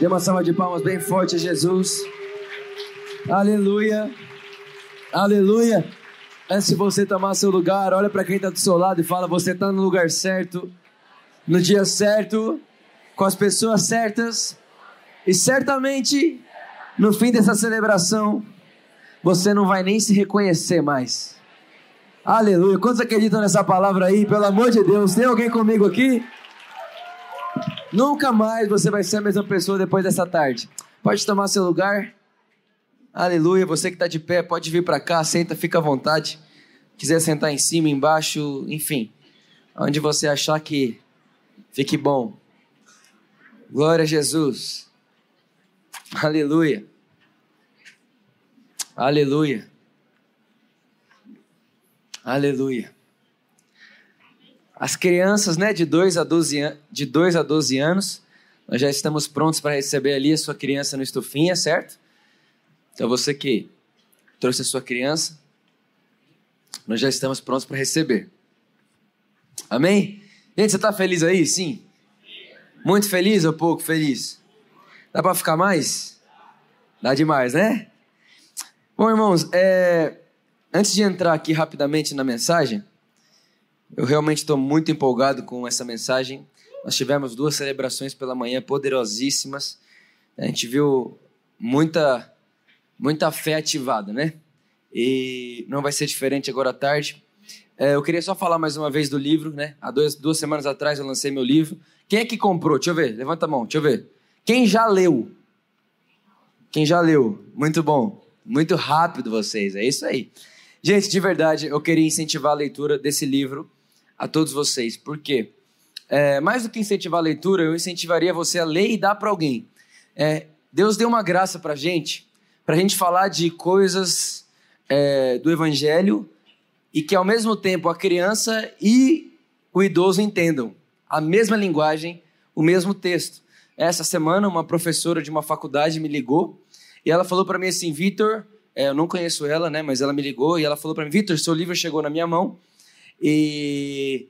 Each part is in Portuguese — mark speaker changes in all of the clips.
Speaker 1: Dê uma salva de palmas bem forte a Jesus. Aleluia. Aleluia. Antes de você tomar seu lugar, olha para quem está do seu lado e fala: você está no lugar certo, no dia certo, com as pessoas certas. E certamente, no fim dessa celebração, você não vai nem se reconhecer mais. Aleluia. Quantos acreditam nessa palavra aí? Pelo amor de Deus, tem alguém comigo aqui? Nunca mais você vai ser a mesma pessoa depois dessa tarde. Pode tomar seu lugar. Aleluia. Você que está de pé, pode vir para cá, senta, fica à vontade. Quiser sentar em cima, embaixo, enfim. Onde você achar que fique bom. Glória a Jesus. Aleluia. Aleluia. Aleluia. As crianças, né, de 2 a 12, de 2 a 12 anos, nós já estamos prontos para receber ali a sua criança no estufinha, certo? Então você que trouxe a sua criança, nós já estamos prontos para receber. Amém? Gente, você está feliz aí? Sim? Muito feliz ou pouco feliz? Dá para ficar mais? Dá demais, né? Bom, irmãos, é... antes de entrar aqui rapidamente na mensagem, eu realmente estou muito empolgado com essa mensagem. Nós tivemos duas celebrações pela manhã poderosíssimas. A gente viu muita, muita fé ativada, né? E não vai ser diferente agora à tarde. É, eu queria só falar mais uma vez do livro, né? Há dois, duas semanas atrás eu lancei meu livro. Quem é que comprou? Deixa eu ver, levanta a mão, deixa eu ver. Quem já leu? Quem já leu? Muito bom. Muito rápido vocês, é isso aí. Gente, de verdade, eu queria incentivar a leitura desse livro a todos vocês. Por quê? É, mais do que incentivar a leitura, eu incentivaria você a ler e dar para alguém. É, Deus deu uma graça para gente, para a gente falar de coisas é, do Evangelho e que ao mesmo tempo a criança e o idoso entendam a mesma linguagem, o mesmo texto. Essa semana, uma professora de uma faculdade me ligou e ela falou para mim assim: Vitor, é, eu não conheço ela, né? Mas ela me ligou e ela falou para mim: Vitor, seu livro chegou na minha mão e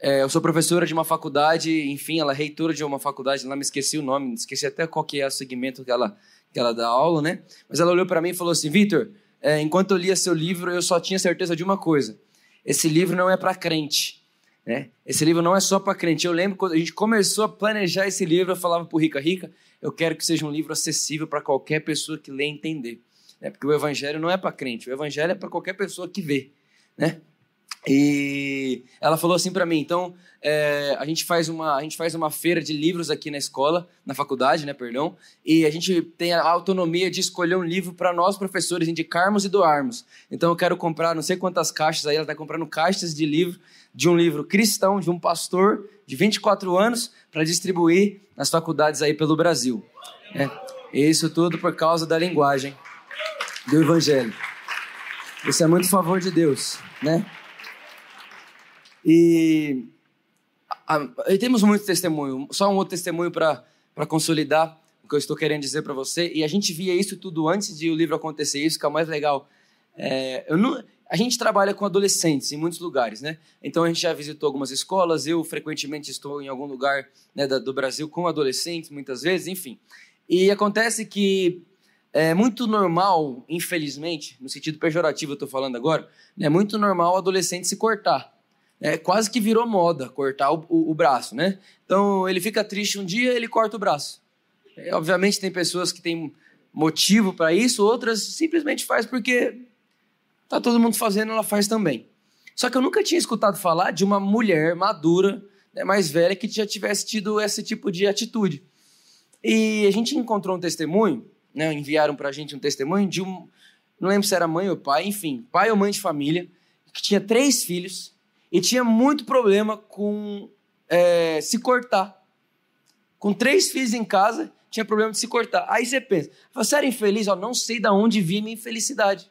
Speaker 1: é, eu sou professora de uma faculdade, enfim, ela é reitora de uma faculdade, lá me esqueci o nome, esqueci até qual que é o segmento que ela, que ela dá aula, né? Mas ela olhou para mim e falou assim: Vitor, é, enquanto eu lia seu livro, eu só tinha certeza de uma coisa: esse livro não é para crente. Né? Esse livro não é só para crente. Eu lembro quando a gente começou a planejar esse livro, eu falava para Rica: Rica, eu quero que seja um livro acessível para qualquer pessoa que lê e entender. Né? Porque o evangelho não é para crente, o evangelho é para qualquer pessoa que vê. Né? E ela falou assim para mim, então é, a gente faz uma a gente faz uma feira de livros aqui na escola, na faculdade, né, perdão, e a gente tem a autonomia de escolher um livro para nós professores indicarmos e doarmos. Então eu quero comprar não sei quantas caixas aí, ela está comprando caixas de livro de um livro cristão de um pastor de 24 anos para distribuir nas faculdades aí pelo Brasil. É, isso tudo por causa da linguagem do evangelho. Isso é muito favor de Deus, né? E, a, e temos muito testemunho, só um outro testemunho para consolidar o que eu estou querendo dizer para você. E a gente via isso tudo antes de o livro acontecer, isso que é o mais legal. É, eu não, a gente trabalha com adolescentes em muitos lugares, né? Então a gente já visitou algumas escolas, eu frequentemente estou em algum lugar né, do Brasil com adolescentes, muitas vezes, enfim. E acontece que é muito normal, infelizmente, no sentido pejorativo eu estou falando agora, é muito normal o adolescente se cortar é, quase que virou moda cortar o, o, o, braço, né? Então ele fica triste um dia, ele corta o braço. É, obviamente tem pessoas que têm motivo para isso, outras simplesmente faz porque tá todo mundo fazendo, ela faz também. Só que eu nunca tinha escutado falar de uma mulher madura, né, mais velha, que já tivesse tido esse tipo de atitude. E a gente encontrou um testemunho, né, enviaram para a gente um testemunho de um, não lembro se era mãe ou pai, enfim, pai ou mãe de família, que tinha três filhos e tinha muito problema com é, se cortar. Com três filhos em casa, tinha problema de se cortar. Aí você pensa, você era infeliz? Ó, não sei de onde vinha minha infelicidade.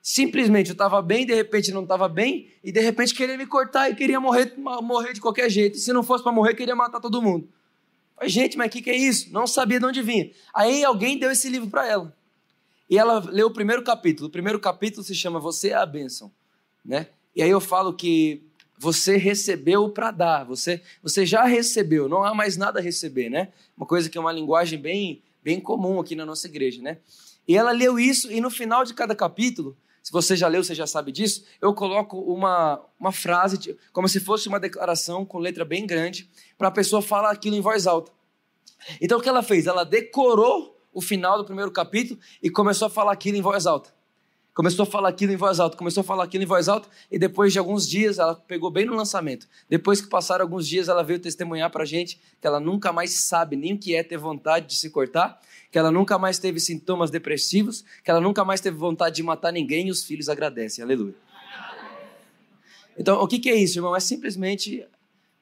Speaker 1: Simplesmente eu estava bem, de repente não estava bem, e de repente queria me cortar e queria morrer, morrer de qualquer jeito. E se não fosse para morrer, queria matar todo mundo. Falei, gente, mas o que, que é isso? Não sabia de onde vinha. Aí alguém deu esse livro para ela. E ela leu o primeiro capítulo. O primeiro capítulo se chama Você é a Bênção. Né? E aí eu falo que você recebeu para dar, você, você já recebeu, não há mais nada a receber, né? Uma coisa que é uma linguagem bem, bem comum aqui na nossa igreja, né? E ela leu isso, e no final de cada capítulo, se você já leu, você já sabe disso, eu coloco uma, uma frase, como se fosse uma declaração com letra bem grande, para a pessoa falar aquilo em voz alta. Então o que ela fez? Ela decorou o final do primeiro capítulo e começou a falar aquilo em voz alta. Começou a falar aquilo em voz alta, começou a falar aquilo em voz alta, e depois de alguns dias, ela pegou bem no lançamento. Depois que passaram alguns dias, ela veio testemunhar para a gente que ela nunca mais sabe nem o que é ter vontade de se cortar, que ela nunca mais teve sintomas depressivos, que ela nunca mais teve vontade de matar ninguém e os filhos agradecem. Aleluia. Então, o que é isso, irmão? É simplesmente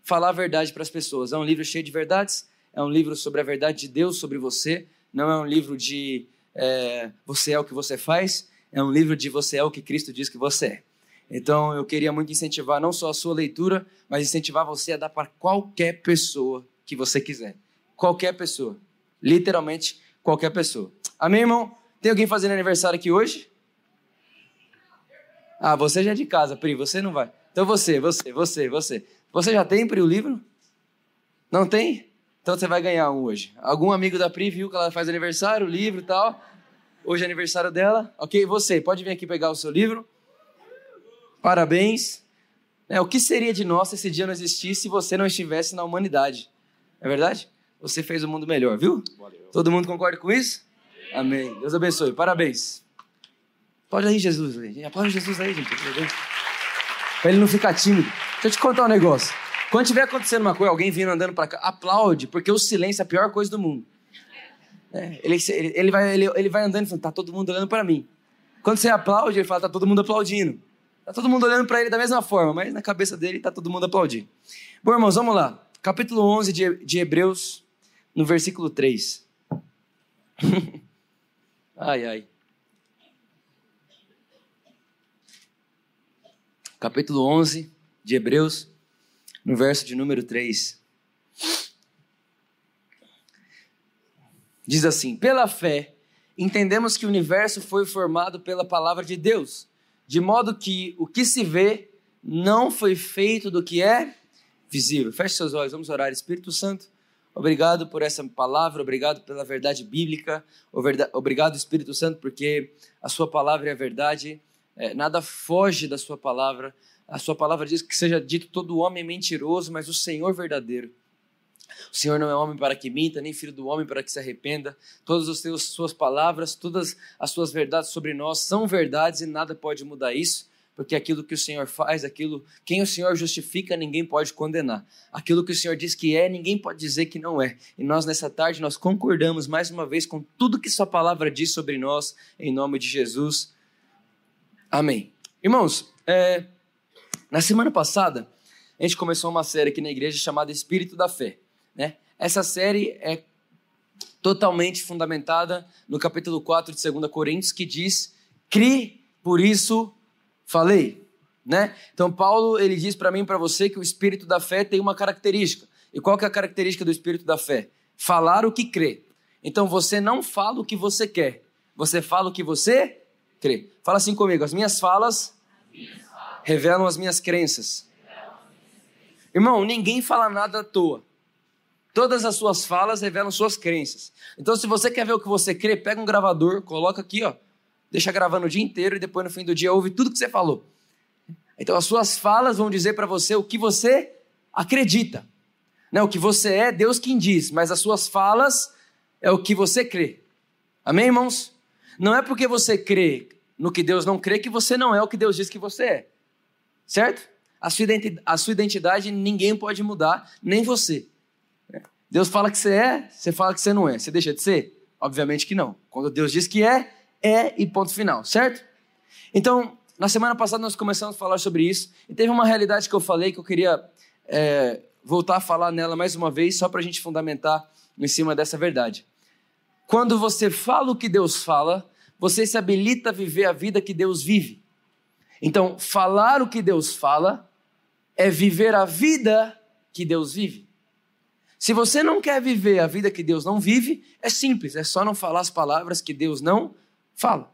Speaker 1: falar a verdade para as pessoas. É um livro cheio de verdades, é um livro sobre a verdade de Deus sobre você, não é um livro de é, você é o que você faz, é um livro de você é o que Cristo diz que você é. Então eu queria muito incentivar não só a sua leitura, mas incentivar você a dar para qualquer pessoa que você quiser. Qualquer pessoa. Literalmente qualquer pessoa. Amém, irmão? Tem alguém fazendo aniversário aqui hoje? Ah, você já é de casa, Pri, você não vai. Então você, você, você, você. Você já tem, Pri, o livro? Não tem? Então você vai ganhar um hoje. Algum amigo da Pri viu que ela faz aniversário, livro e tal. Hoje é aniversário dela. Ok, você, pode vir aqui pegar o seu livro. Parabéns. É, o que seria de nós se esse dia não existisse se você não estivesse na humanidade? É verdade? Você fez o mundo melhor, viu? Valeu. Todo mundo concorda com isso? Amém. Deus abençoe. Parabéns. Pode aí, Jesus. Aplaude Jesus aí, gente. Pra ele não ficar tímido. Deixa eu te contar um negócio. Quando tiver acontecendo uma coisa, alguém vindo andando para cá, aplaude, porque o silêncio é a pior coisa do mundo. É, ele, ele, ele, vai, ele, ele vai andando e falando, tá todo mundo olhando para mim. Quando você aplaude, ele fala, tá todo mundo aplaudindo. Tá todo mundo olhando para ele da mesma forma, mas na cabeça dele tá todo mundo aplaudindo. Bom, irmãos, vamos lá. Capítulo 11 de, de Hebreus, no versículo 3. ai, ai. Capítulo 11 de Hebreus, no verso de número 3. Diz assim: Pela fé, entendemos que o universo foi formado pela palavra de Deus, de modo que o que se vê não foi feito do que é visível. Feche seus olhos, vamos orar. Espírito Santo, obrigado por essa palavra, obrigado pela verdade bíblica, obrigado, Espírito Santo, porque a Sua palavra é a verdade, é, nada foge da Sua palavra. A Sua palavra diz que seja dito todo homem mentiroso, mas o Senhor verdadeiro. O Senhor não é homem para que minta, nem filho do homem para que se arrependa. Todas as suas palavras, todas as suas verdades sobre nós são verdades e nada pode mudar isso, porque aquilo que o Senhor faz, aquilo quem o Senhor justifica, ninguém pode condenar. Aquilo que o Senhor diz que é, ninguém pode dizer que não é. E nós nessa tarde nós concordamos mais uma vez com tudo que sua palavra diz sobre nós, em nome de Jesus. Amém. Irmãos, é, na semana passada a gente começou uma série aqui na igreja chamada Espírito da Fé. Né? Essa série é totalmente fundamentada no capítulo 4 de 2 Coríntios, que diz: "Cri, por isso falei". Né? Então Paulo, ele diz para mim e para você que o espírito da fé tem uma característica. E qual que é a característica do espírito da fé? Falar o que crê. Então você não fala o que você quer, você fala o que você crê. Fala assim comigo: as minhas falas, revelam as minhas crenças. Irmão, ninguém fala nada à toa. Todas as suas falas revelam suas crenças. Então, se você quer ver o que você crê, pega um gravador, coloca aqui, ó, deixa gravando o dia inteiro e depois no fim do dia ouve tudo que você falou. Então, as suas falas vão dizer para você o que você acredita. Não, o que você é, Deus quem diz, mas as suas falas é o que você crê. Amém, irmãos? Não é porque você crê no que Deus não crê que você não é o que Deus diz que você é. Certo? A sua identidade, a sua identidade ninguém pode mudar, nem você. Deus fala que você é, você fala que você não é. Você deixa de ser? Obviamente que não. Quando Deus diz que é, é e ponto final, certo? Então, na semana passada nós começamos a falar sobre isso e teve uma realidade que eu falei que eu queria é, voltar a falar nela mais uma vez, só para a gente fundamentar em cima dessa verdade. Quando você fala o que Deus fala, você se habilita a viver a vida que Deus vive. Então, falar o que Deus fala é viver a vida que Deus vive. Se você não quer viver a vida que Deus não vive, é simples, é só não falar as palavras que Deus não fala.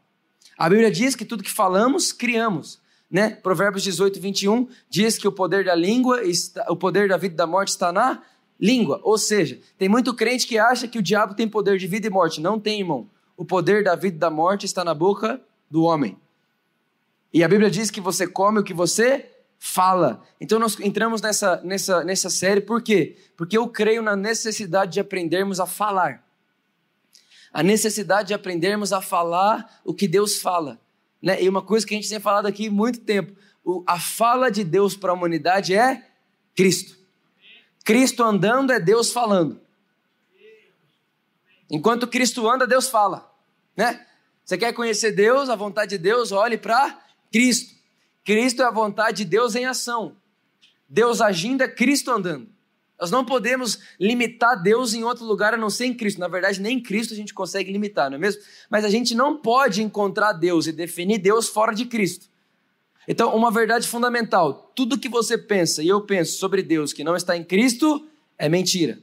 Speaker 1: A Bíblia diz que tudo que falamos, criamos. Né? Provérbios 18, 21 diz que o poder da língua, está, o poder da vida e da morte está na língua. Ou seja, tem muito crente que acha que o diabo tem poder de vida e morte. Não tem, irmão. O poder da vida e da morte está na boca do homem. E a Bíblia diz que você come o que você fala. Então nós entramos nessa, nessa, nessa série, por quê? Porque eu creio na necessidade de aprendermos a falar. A necessidade de aprendermos a falar o que Deus fala. Né? E uma coisa que a gente tem falado aqui muito tempo: o, a fala de Deus para a humanidade é Cristo. Cristo andando é Deus falando. Enquanto Cristo anda, Deus fala. Né? Você quer conhecer Deus, a vontade de Deus, olhe para Cristo. Cristo é a vontade de Deus em ação. Deus agindo é Cristo andando. Nós não podemos limitar Deus em outro lugar a não ser em Cristo. Na verdade, nem em Cristo a gente consegue limitar, não é mesmo? Mas a gente não pode encontrar Deus e definir Deus fora de Cristo. Então, uma verdade fundamental: tudo que você pensa e eu penso sobre Deus que não está em Cristo é mentira.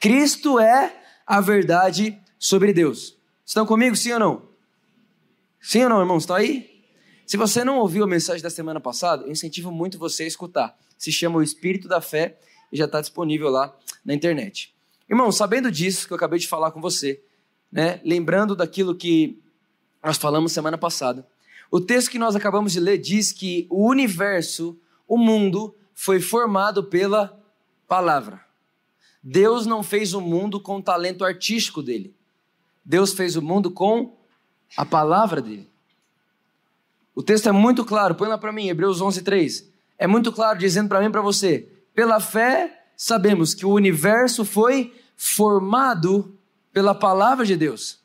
Speaker 1: Cristo é a verdade sobre Deus. Estão comigo, sim ou não? Sim ou não, irmãos? Estão aí? Se você não ouviu a mensagem da semana passada, eu incentivo muito você a escutar. Se chama O Espírito da Fé e já está disponível lá na internet. Irmão, sabendo disso que eu acabei de falar com você, né, lembrando daquilo que nós falamos semana passada, o texto que nós acabamos de ler diz que o universo, o mundo, foi formado pela palavra. Deus não fez o mundo com o talento artístico dele. Deus fez o mundo com a palavra dele. O texto é muito claro, põe lá para mim, Hebreus 11, 3. É muito claro dizendo para mim e para você: pela fé, sabemos que o universo foi formado pela palavra de Deus.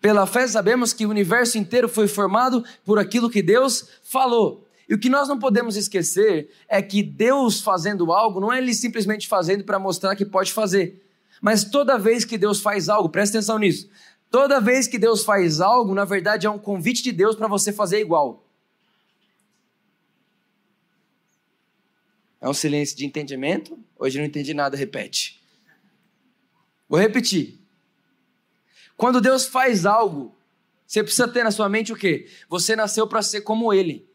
Speaker 1: Pela fé, sabemos que o universo inteiro foi formado por aquilo que Deus falou. E o que nós não podemos esquecer é que Deus fazendo algo não é ele simplesmente fazendo para mostrar que pode fazer. Mas toda vez que Deus faz algo, presta atenção nisso. Toda vez que Deus faz algo, na verdade é um convite de Deus para você fazer igual. É um silêncio de entendimento? Hoje não entendi nada, repete. Vou repetir. Quando Deus faz algo, você precisa ter na sua mente o quê? Você nasceu para ser como Ele.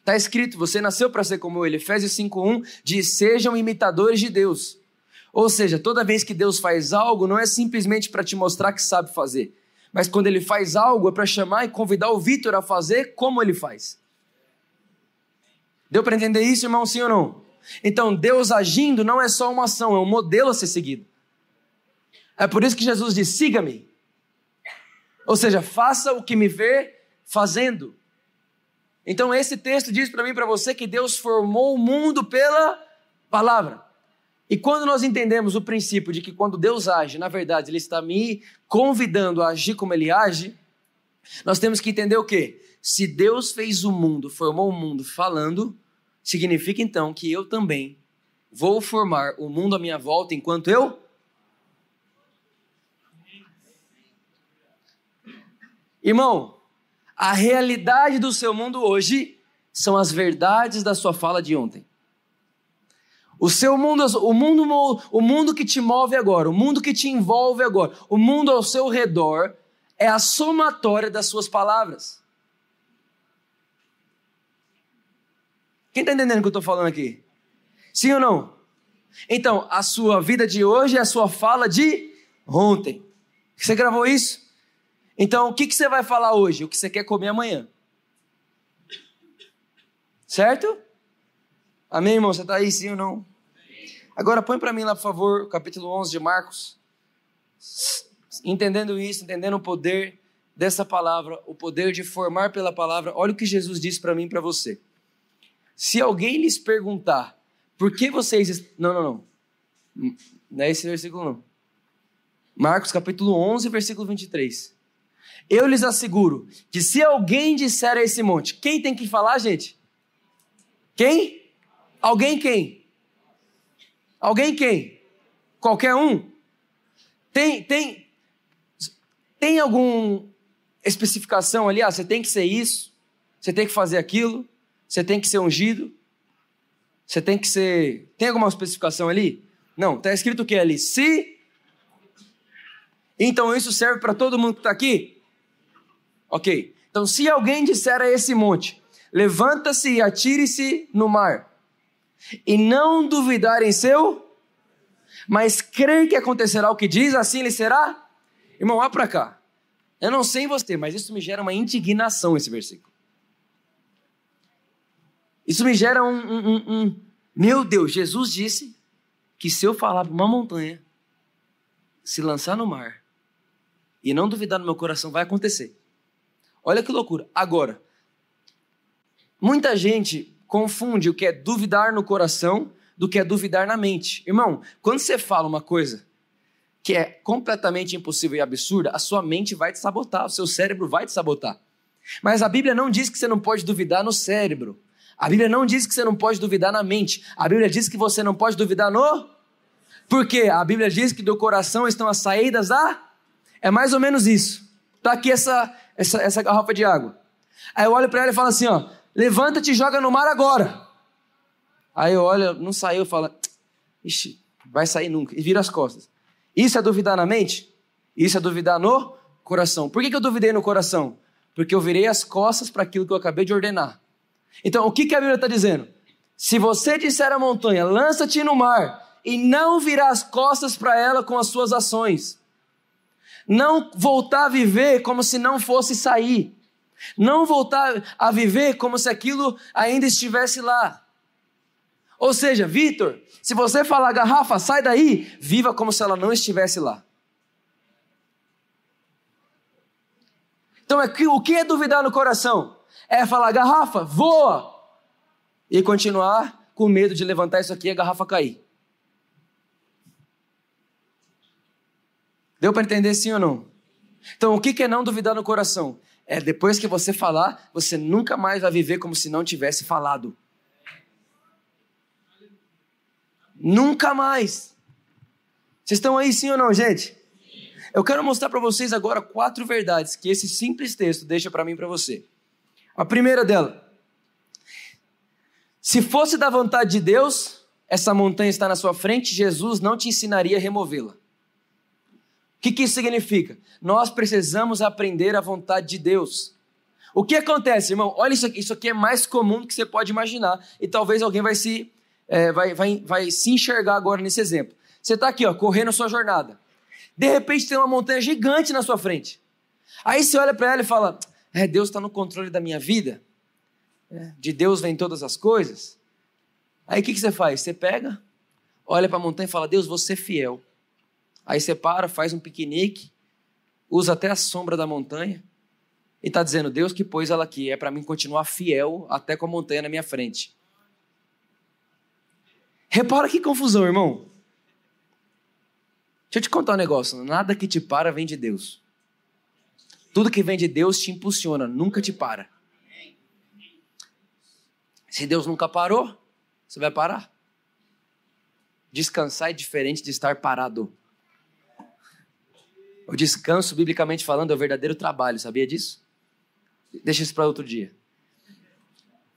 Speaker 1: Está escrito, você nasceu para ser como Ele. Efésios 5.1 diz, sejam imitadores de Deus. Ou seja, toda vez que Deus faz algo, não é simplesmente para te mostrar que sabe fazer. Mas quando Ele faz algo, é para chamar e convidar o Vitor a fazer como Ele faz. Deu para entender isso, irmão, sim ou não? Então, Deus agindo não é só uma ação, é um modelo a ser seguido. É por isso que Jesus diz: siga-me. Ou seja, faça o que me vê fazendo. Então, esse texto diz para mim e para você que Deus formou o mundo pela palavra. E quando nós entendemos o princípio de que quando Deus age, na verdade, Ele está me convidando a agir como Ele age, nós temos que entender o quê? Se Deus fez o mundo, formou o mundo falando, Significa então que eu também vou formar o mundo à minha volta enquanto eu Irmão, a realidade do seu mundo hoje são as verdades da sua fala de ontem. O seu mundo, o mundo, o mundo que te move agora, o mundo que te envolve agora, o mundo ao seu redor é a somatória das suas palavras. Quem está entendendo o que eu estou falando aqui? Sim ou não? Então, a sua vida de hoje é a sua fala de ontem. Você gravou isso? Então, o que, que você vai falar hoje? O que você quer comer amanhã. Certo? Amém, irmão? Você está aí, sim ou não? Agora, põe para mim lá, por favor, o capítulo 11 de Marcos. Entendendo isso, entendendo o poder dessa palavra, o poder de formar pela palavra. Olha o que Jesus disse para mim e para você. Se alguém lhes perguntar, por que vocês. Não, não, não. Não é esse versículo, não. Marcos capítulo 11, versículo 23. Eu lhes asseguro que se alguém disser a esse monte, quem tem que falar, gente? Quem? Alguém quem? Alguém quem? Qualquer um? Tem, tem, tem alguma especificação ali? Ah, você tem que ser isso, você tem que fazer aquilo, você tem que ser ungido, você tem que ser. Tem alguma especificação ali? Não, está escrito o que ali? Se. Então isso serve para todo mundo que está aqui? Ok. Então, se alguém disser a esse monte: levanta-se e atire-se no mar, e não duvidar em seu, mas crer que acontecerá o que diz, assim lhe será? Irmão, vá para cá. Eu não sei em você, mas isso me gera uma indignação, esse versículo. Isso me gera um, um, um, um. Meu Deus, Jesus disse que se eu falar para uma montanha se lançar no mar e não duvidar no meu coração, vai acontecer. Olha que loucura. Agora, muita gente confunde o que é duvidar no coração do que é duvidar na mente. Irmão, quando você fala uma coisa que é completamente impossível e absurda, a sua mente vai te sabotar, o seu cérebro vai te sabotar. Mas a Bíblia não diz que você não pode duvidar no cérebro. A Bíblia não diz que você não pode duvidar na mente. A Bíblia diz que você não pode duvidar no. Porque a Bíblia diz que do coração estão as saídas da. É mais ou menos isso. Tá aqui essa, essa, essa garrafa de água. Aí eu olho para ela e falo assim: ó, levanta-te e joga no mar agora. Aí eu olho, não saiu, eu falo, ixi, vai sair nunca. E vira as costas. Isso é duvidar na mente? Isso é duvidar no coração. Por que, que eu duvidei no coração? Porque eu virei as costas para aquilo que eu acabei de ordenar. Então, o que, que a Bíblia está dizendo? Se você disser à montanha, lança-te no mar, e não virar as costas para ela com as suas ações, não voltar a viver como se não fosse sair. Não voltar a viver como se aquilo ainda estivesse lá. Ou seja, Vitor, se você falar garrafa, sai daí, viva como se ela não estivesse lá. Então, é o que é duvidar no coração? É falar garrafa, voa! E continuar com medo de levantar isso aqui e a garrafa cair. Deu para entender sim ou não? Então, o que é não duvidar no coração? É depois que você falar, você nunca mais vai viver como se não tivesse falado. Nunca mais. Vocês estão aí sim ou não, gente? Eu quero mostrar para vocês agora quatro verdades que esse simples texto deixa para mim e para você. A primeira dela. Se fosse da vontade de Deus, essa montanha está na sua frente, Jesus não te ensinaria a removê-la que, que isso significa? Nós precisamos aprender a vontade de Deus. O que acontece, irmão? Olha isso aqui, isso aqui é mais comum do que você pode imaginar. E talvez alguém vai se, é, vai, vai, vai se enxergar agora nesse exemplo. Você está aqui, ó, correndo a sua jornada. De repente tem uma montanha gigante na sua frente. Aí você olha para ela e fala: é, Deus está no controle da minha vida. É, de Deus vem todas as coisas. Aí o que, que você faz? Você pega, olha para a montanha e fala: Deus, você é fiel. Aí você para, faz um piquenique, usa até a sombra da montanha e está dizendo: Deus que pôs ela aqui, é para mim continuar fiel até com a montanha na minha frente. Repara que confusão, irmão. Deixa eu te contar um negócio: nada que te para vem de Deus. Tudo que vem de Deus te impulsiona, nunca te para. Se Deus nunca parou, você vai parar. Descansar é diferente de estar parado. O descanso, biblicamente falando, é o verdadeiro trabalho, sabia disso? Deixa isso para outro dia.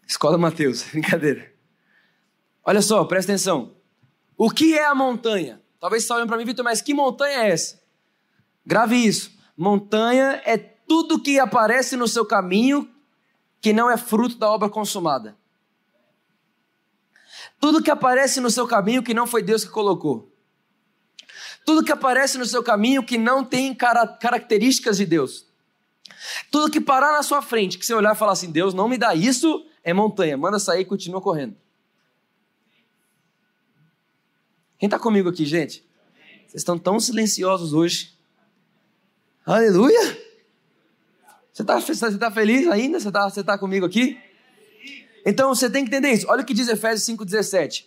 Speaker 1: Escola Mateus, brincadeira. Olha só, presta atenção. O que é a montanha? Talvez você olhando para mim, Vitor, mas que montanha é essa? Grave isso. Montanha é tudo que aparece no seu caminho que não é fruto da obra consumada. Tudo que aparece no seu caminho que não foi Deus que colocou. Tudo que aparece no seu caminho que não tem características de Deus. Tudo que parar na sua frente, que você olhar e falar assim: Deus não me dá isso, é montanha. Manda sair e continua correndo. Quem está comigo aqui, gente? Vocês estão tão silenciosos hoje. Aleluia! Você está tá feliz ainda? Você está você tá comigo aqui? Então você tem que entender isso. Olha o que diz Efésios 5,17.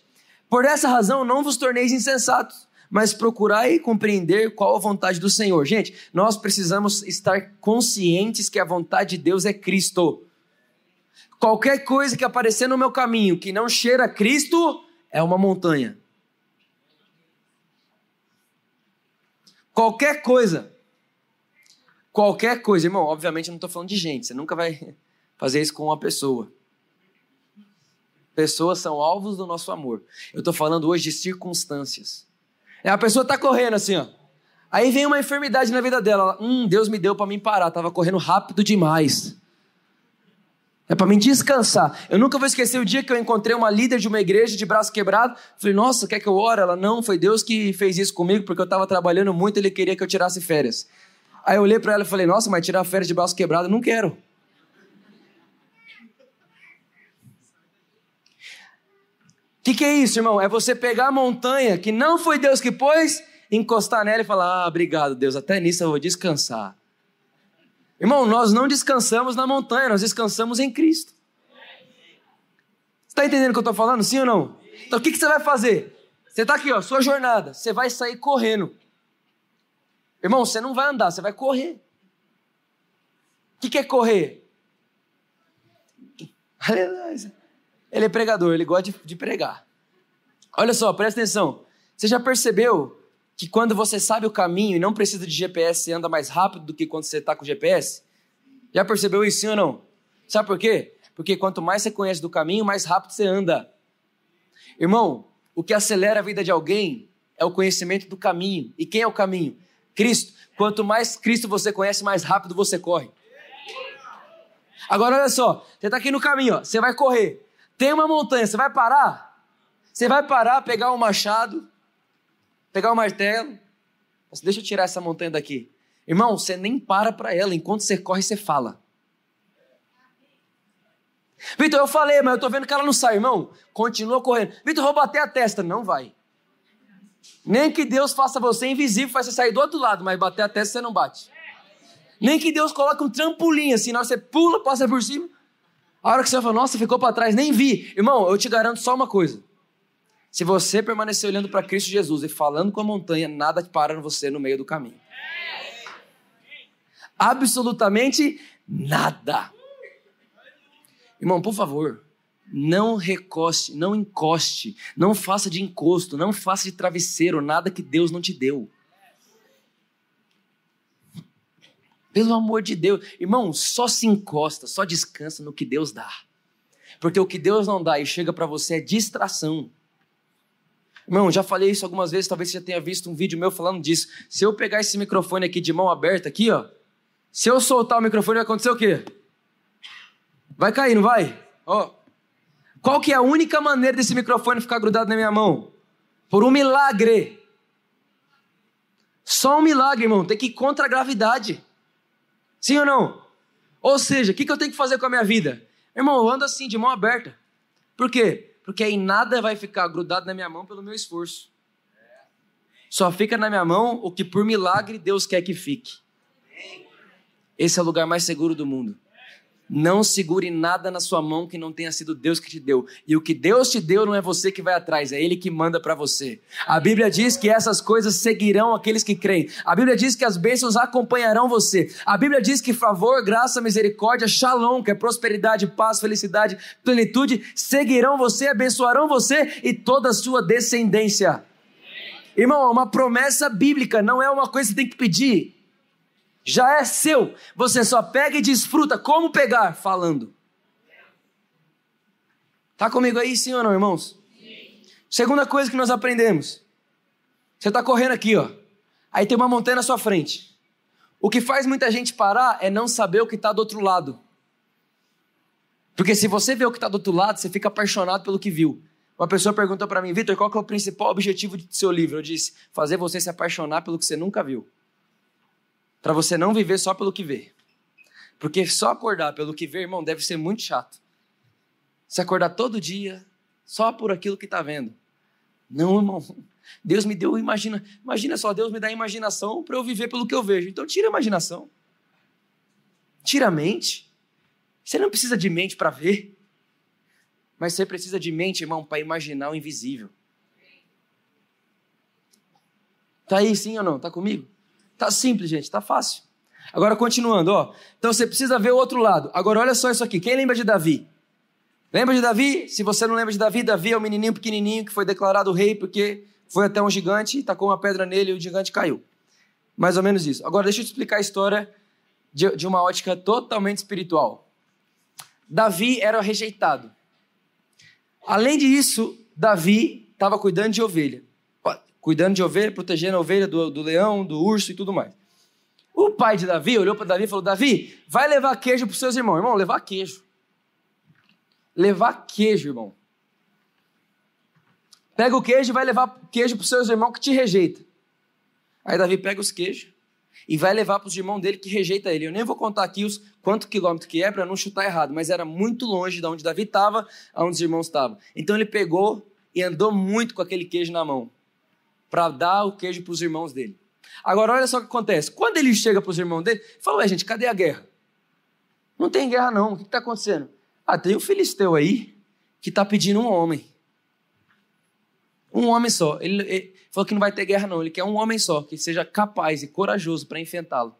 Speaker 1: Por essa razão não vos torneis insensatos mas procurar e compreender qual a vontade do Senhor. Gente, nós precisamos estar conscientes que a vontade de Deus é Cristo. Qualquer coisa que aparecer no meu caminho que não cheira a Cristo é uma montanha. Qualquer coisa. Qualquer coisa, irmão. Obviamente eu não estou falando de gente. Você nunca vai fazer isso com uma pessoa. Pessoas são alvos do nosso amor. Eu estou falando hoje de circunstâncias. É, a pessoa está correndo assim, ó. Aí vem uma enfermidade na vida dela. hum, Deus me deu para mim parar. Tava correndo rápido demais. É para mim descansar. Eu nunca vou esquecer o dia que eu encontrei uma líder de uma igreja de braço quebrado. Falei, nossa, quer que eu ore? Ela, não, foi Deus que fez isso comigo porque eu estava trabalhando muito ele queria que eu tirasse férias. Aí eu olhei para ela e falei, nossa, mas tirar férias de braço quebrado não quero. Que, que é isso, irmão? É você pegar a montanha que não foi Deus que pôs, encostar nela e falar: Ah, obrigado, Deus, até nisso eu vou descansar. Irmão, nós não descansamos na montanha, nós descansamos em Cristo. Você está entendendo o que eu estou falando, sim ou não? Então o que, que você vai fazer? Você está aqui, ó, sua jornada, você vai sair correndo. Irmão, você não vai andar, você vai correr. O que, que é correr? Aleluia. Ele é pregador, ele gosta de, de pregar. Olha só, presta atenção. Você já percebeu que quando você sabe o caminho e não precisa de GPS, você anda mais rápido do que quando você está com GPS? Já percebeu isso, ou não? Sabe por quê? Porque quanto mais você conhece do caminho, mais rápido você anda. Irmão, o que acelera a vida de alguém é o conhecimento do caminho. E quem é o caminho? Cristo. Quanto mais Cristo você conhece, mais rápido você corre. Agora olha só, você está aqui no caminho, ó, você vai correr. Tem uma montanha, você vai parar? Você vai parar, pegar um machado, pegar um martelo. Deixa eu tirar essa montanha daqui. Irmão, você nem para para ela. Enquanto você corre, você fala. Vitor, eu falei, mas eu tô vendo que ela não sai, irmão. Continua correndo. Vitor, vou bater a testa. Não vai. Nem que Deus faça você invisível, faça você sair do outro lado, mas bater a testa você não bate. Nem que Deus coloque um trampolim assim, na hora você pula, passa por cima. A hora que você fala, nossa, ficou para trás, nem vi. Irmão, eu te garanto só uma coisa. Se você permanecer olhando para Cristo Jesus e falando com a montanha, nada para você no meio do caminho. Absolutamente nada. Irmão, por favor, não recoste, não encoste, não faça de encosto, não faça de travesseiro nada que Deus não te deu. Pelo amor de Deus. Irmão, só se encosta, só descansa no que Deus dá. Porque o que Deus não dá e chega para você é distração. Irmão, já falei isso algumas vezes, talvez você já tenha visto um vídeo meu falando disso. Se eu pegar esse microfone aqui de mão aberta, aqui, ó. Se eu soltar o microfone, vai acontecer o quê? Vai cair, não vai? Ó. Qual que é a única maneira desse microfone ficar grudado na minha mão? Por um milagre. Só um milagre, irmão. Tem que ir contra a gravidade. Sim ou não? Ou seja, o que, que eu tenho que fazer com a minha vida? Irmão, eu ando assim, de mão aberta. Por quê? Porque aí nada vai ficar grudado na minha mão pelo meu esforço. Só fica na minha mão o que por milagre Deus quer que fique. Esse é o lugar mais seguro do mundo. Não segure nada na sua mão que não tenha sido Deus que te deu. E o que Deus te deu não é você que vai atrás, é Ele que manda para você. A Bíblia diz que essas coisas seguirão aqueles que creem. A Bíblia diz que as bênçãos acompanharão você. A Bíblia diz que favor, graça, misericórdia, shalom, que é prosperidade, paz, felicidade, plenitude, seguirão você, abençoarão você e toda a sua descendência. Irmão, é uma promessa bíblica, não é uma coisa que você tem que pedir já é seu. Você só pega e desfruta. Como pegar? Falando. Tá comigo aí, sim ou não, irmãos? Sim. Segunda coisa que nós aprendemos. Você está correndo aqui, ó. Aí tem uma montanha na sua frente. O que faz muita gente parar é não saber o que está do outro lado. Porque se você vê o que está do outro lado, você fica apaixonado pelo que viu. Uma pessoa perguntou para mim, Vitor, qual é o principal objetivo do seu livro? Eu disse, fazer você se apaixonar pelo que você nunca viu. Para você não viver só pelo que vê. Porque só acordar pelo que vê, irmão, deve ser muito chato. Se acordar todo dia só por aquilo que está vendo. Não, irmão. Deus me deu imagina, imagina só, Deus me dá imaginação para eu viver pelo que eu vejo. Então tira a imaginação. Tira a mente. Você não precisa de mente para ver. Mas você precisa de mente, irmão, para imaginar o invisível. Tá aí sim ou não? Tá comigo? Tá simples, gente, tá fácil. Agora continuando, ó. Então você precisa ver o outro lado. Agora olha só isso aqui. Quem lembra de Davi? Lembra de Davi? Se você não lembra de Davi, Davi é o menininho pequenininho que foi declarado rei porque foi até um gigante, tacou uma pedra nele e o gigante caiu. Mais ou menos isso. Agora deixa eu te explicar a história de, de uma ótica totalmente espiritual. Davi era rejeitado. Além disso, Davi estava cuidando de ovelha. Cuidando de ovelha, protegendo a ovelha do, do leão, do urso e tudo mais. O pai de Davi olhou para Davi e falou: Davi, vai levar queijo para os seus irmãos. Irmão, levar queijo. Levar queijo, irmão. Pega o queijo e vai levar queijo para os seus irmãos que te rejeitam. Aí Davi pega os queijos e vai levar para os irmãos dele que rejeita ele. Eu nem vou contar aqui os quanto quilômetro que é para não chutar errado, mas era muito longe de onde Davi estava, aonde os irmãos estavam. Então ele pegou e andou muito com aquele queijo na mão para dar o queijo para os irmãos dele. Agora, olha só o que acontece. Quando ele chega para os irmãos dele, fala, ué, gente, cadê a guerra? Não tem guerra, não. O que está acontecendo? Ah, tem um filisteu aí que está pedindo um homem. Um homem só. Ele, ele, falou que não vai ter guerra, não. Ele quer um homem só, que seja capaz e corajoso para enfrentá-lo.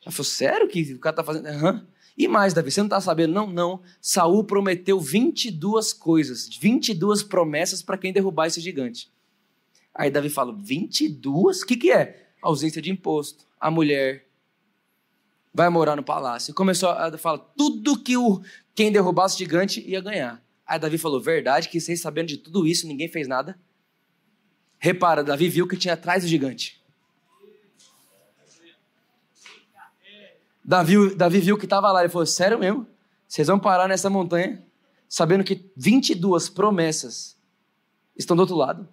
Speaker 1: Já falou, sério que o cara está fazendo? Uhum. E mais, Davi, você não está sabendo? Não, não. Saul prometeu 22 coisas, 22 promessas para quem derrubar esse gigante. Aí Davi fala: 22? O que, que é? Ausência de imposto. A mulher vai morar no palácio. Começou a falar tudo que o quem derrubasse o gigante ia ganhar. Aí Davi falou: verdade, que vocês sabendo de tudo isso, ninguém fez nada. Repara, Davi viu que tinha atrás do gigante. Davi, Davi viu que estava lá. Ele falou: sério mesmo? Vocês vão parar nessa montanha sabendo que 22 promessas estão do outro lado?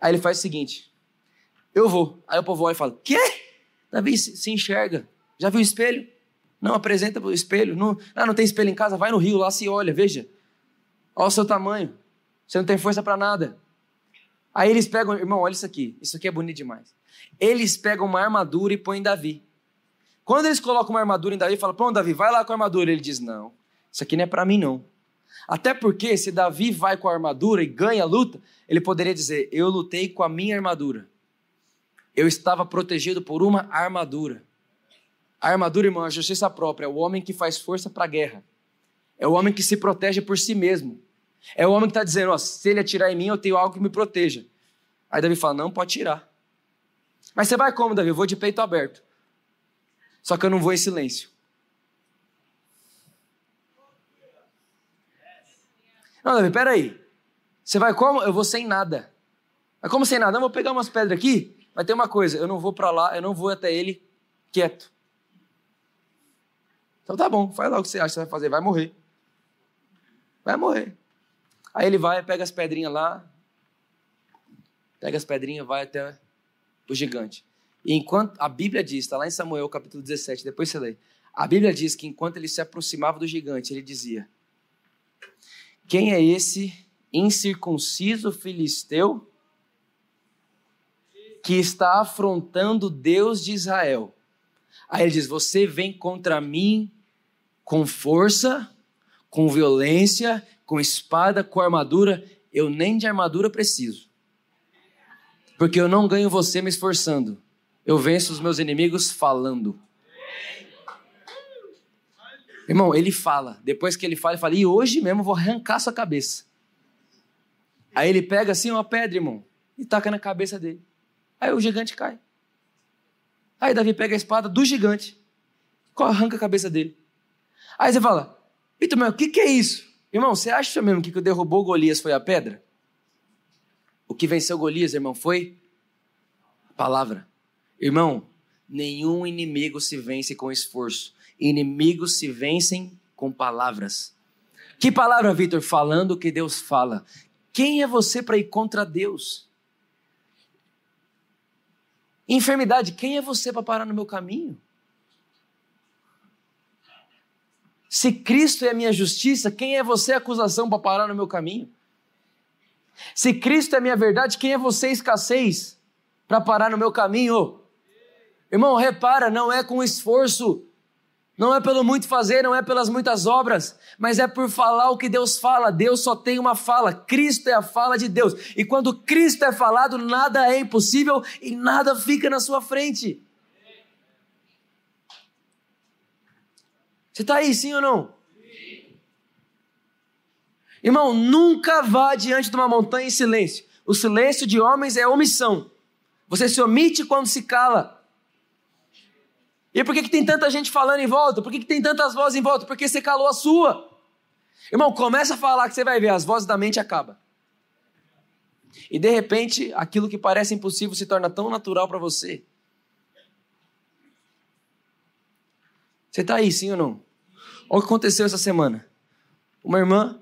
Speaker 1: Aí ele faz o seguinte: eu vou. Aí o povo olha e fala: Quê? Davi se enxerga. Já viu o espelho? Não, apresenta o espelho. Não, ah, não tem espelho em casa? Vai no rio lá, se olha, veja. Olha o seu tamanho. Você não tem força para nada. Aí eles pegam, irmão, olha isso aqui. Isso aqui é bonito demais. Eles pegam uma armadura e põem em Davi. Quando eles colocam uma armadura em Davi, fala: Pronto, Davi, vai lá com a armadura. Ele diz: Não, isso aqui não é para mim, não. Até porque, se Davi vai com a armadura e ganha a luta, ele poderia dizer: Eu lutei com a minha armadura. Eu estava protegido por uma armadura. A armadura, irmão, é a justiça própria. É o homem que faz força para a guerra. É o homem que se protege por si mesmo. É o homem que está dizendo: se ele atirar em mim, eu tenho algo que me proteja. Aí Davi fala: Não, pode tirar. Mas você vai como, Davi? Eu vou de peito aberto. Só que eu não vou em silêncio. Não, Davi, peraí. Você vai como? Eu vou sem nada. Mas como sem nada? Não, vou pegar umas pedras aqui. Mas tem uma coisa, eu não vou para lá, eu não vou até ele quieto. Então tá bom, faz lá o que você acha que você vai fazer, vai morrer. Vai morrer. Aí ele vai, pega as pedrinhas lá, pega as pedrinhas, vai até o gigante. E enquanto a Bíblia diz, está lá em Samuel capítulo 17, depois você lê. A Bíblia diz que enquanto ele se aproximava do gigante, ele dizia: Quem é esse incircunciso filisteu que está afrontando Deus de Israel. Aí ele diz: Você vem contra mim com força, com violência, com espada, com armadura. Eu nem de armadura preciso. Porque eu não ganho você me esforçando. Eu venço os meus inimigos falando. Irmão, ele fala. Depois que ele fala, ele fala: E hoje mesmo eu vou arrancar sua cabeça. Aí ele pega assim uma pedra, irmão, e taca na cabeça dele. Aí o gigante cai. Aí Davi pega a espada do gigante, arranca a cabeça dele. Aí você fala, Vitor, mas o que, que é isso? Irmão, você acha mesmo que o que derrubou Golias foi a pedra? O que venceu Golias, irmão, foi a palavra. Irmão, nenhum inimigo se vence com esforço. Inimigos se vencem com palavras. Que palavra, Vitor? Falando o que Deus fala. Quem é você para ir contra Deus? Enfermidade, quem é você para parar no meu caminho? Se Cristo é a minha justiça, quem é você acusação para parar no meu caminho? Se Cristo é a minha verdade, quem é você escassez para parar no meu caminho? Irmão, repara, não é com esforço, Não é pelo muito fazer, não é pelas muitas obras, mas é por falar o que Deus fala. Deus só tem uma fala. Cristo é a fala de Deus. E quando Cristo é falado, nada é impossível e nada fica na sua frente. Você está aí, sim ou não? Irmão, nunca vá diante de uma montanha em silêncio. O silêncio de homens é omissão. Você se omite quando se cala. E por que, que tem tanta gente falando em volta? Por que, que tem tantas vozes em volta? Porque você calou a sua. Irmão, começa a falar que você vai ver, as vozes da mente acabam. E de repente, aquilo que parece impossível se torna tão natural para você. Você está aí, sim ou não? Olha o que aconteceu essa semana. Uma irmã,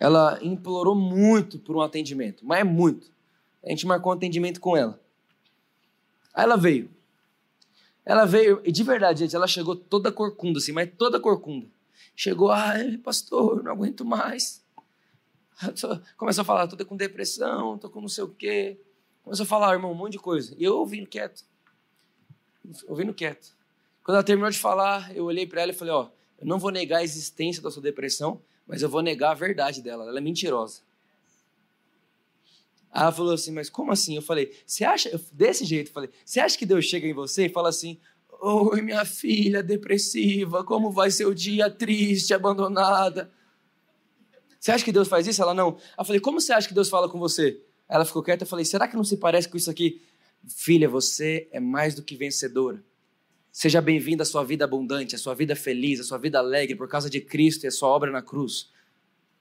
Speaker 1: ela implorou muito por um atendimento, mas é muito. A gente marcou um atendimento com ela. Aí ela veio. Ela veio, e de verdade, gente, ela chegou toda corcunda, assim, mas toda corcunda. Chegou, ai, pastor, não aguento mais. Começou a falar, tô com depressão, tô com não sei o quê. Começou a falar, irmão, um monte de coisa. E eu ouvindo quieto. Ouvindo quieto. Quando ela terminou de falar, eu olhei para ela e falei, ó, eu não vou negar a existência da sua depressão, mas eu vou negar a verdade dela. Ela é mentirosa. Ela falou assim, mas como assim? Eu falei, você acha, desse jeito, eu falei, você acha que Deus chega em você e fala assim, oi minha filha depressiva, como vai ser o dia triste, abandonada? Você acha que Deus faz isso? Ela não. Eu falei, como você acha que Deus fala com você? Ela ficou quieta, eu falei, será que não se parece com isso aqui? Filha, você é mais do que vencedora. Seja bem-vinda à sua vida abundante, à sua vida feliz, à sua vida alegre por causa de Cristo e a sua obra na cruz.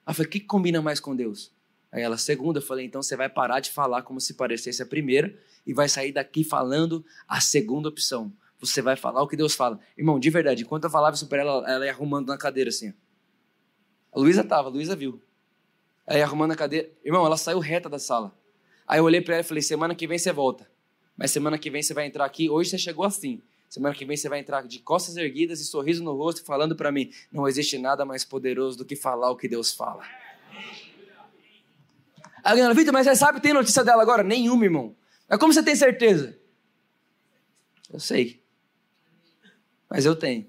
Speaker 1: Ela falou, o que combina mais com Deus? Aí ela, segunda, eu falei, então você vai parar de falar como se parecesse a primeira e vai sair daqui falando a segunda opção. Você vai falar o que Deus fala. Irmão, de verdade, enquanto eu falava isso para ela, ela ia arrumando na cadeira assim. A Luísa tava, a Luísa viu. Ela ia arrumando na cadeira. Irmão, ela saiu reta da sala. Aí eu olhei para ela e falei, semana que vem você volta. Mas semana que vem você vai entrar aqui. Hoje você chegou assim. Semana que vem você vai entrar de costas erguidas e sorriso no rosto, falando para mim: não existe nada mais poderoso do que falar o que Deus fala. Aí ela, Vitor, mas você sabe, tem notícia dela agora? Nenhuma, irmão. Mas como você tem certeza? Eu sei. Mas eu tenho.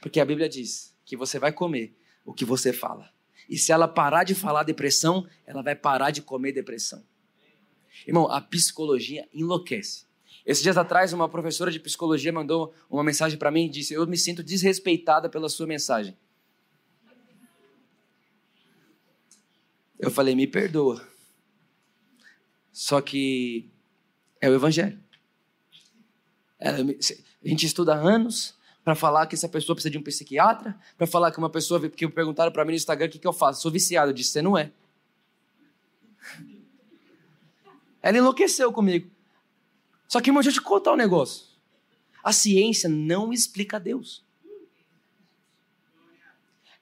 Speaker 1: Porque a Bíblia diz que você vai comer o que você fala. E se ela parar de falar depressão, ela vai parar de comer depressão. Irmão, a psicologia enlouquece. Esses dias atrás, uma professora de psicologia mandou uma mensagem para mim e disse: Eu me sinto desrespeitada pela sua mensagem. Eu falei, me perdoa. Só que é o Evangelho. É, a gente estuda anos para falar que essa pessoa precisa de um psiquiatra, para falar que uma pessoa que perguntaram para mim no Instagram o que, que eu faço. Sou viciado. Eu disse, você não é. Ela enlouqueceu comigo. Só que, irmão, deixa eu te contar um negócio. A ciência não explica Deus.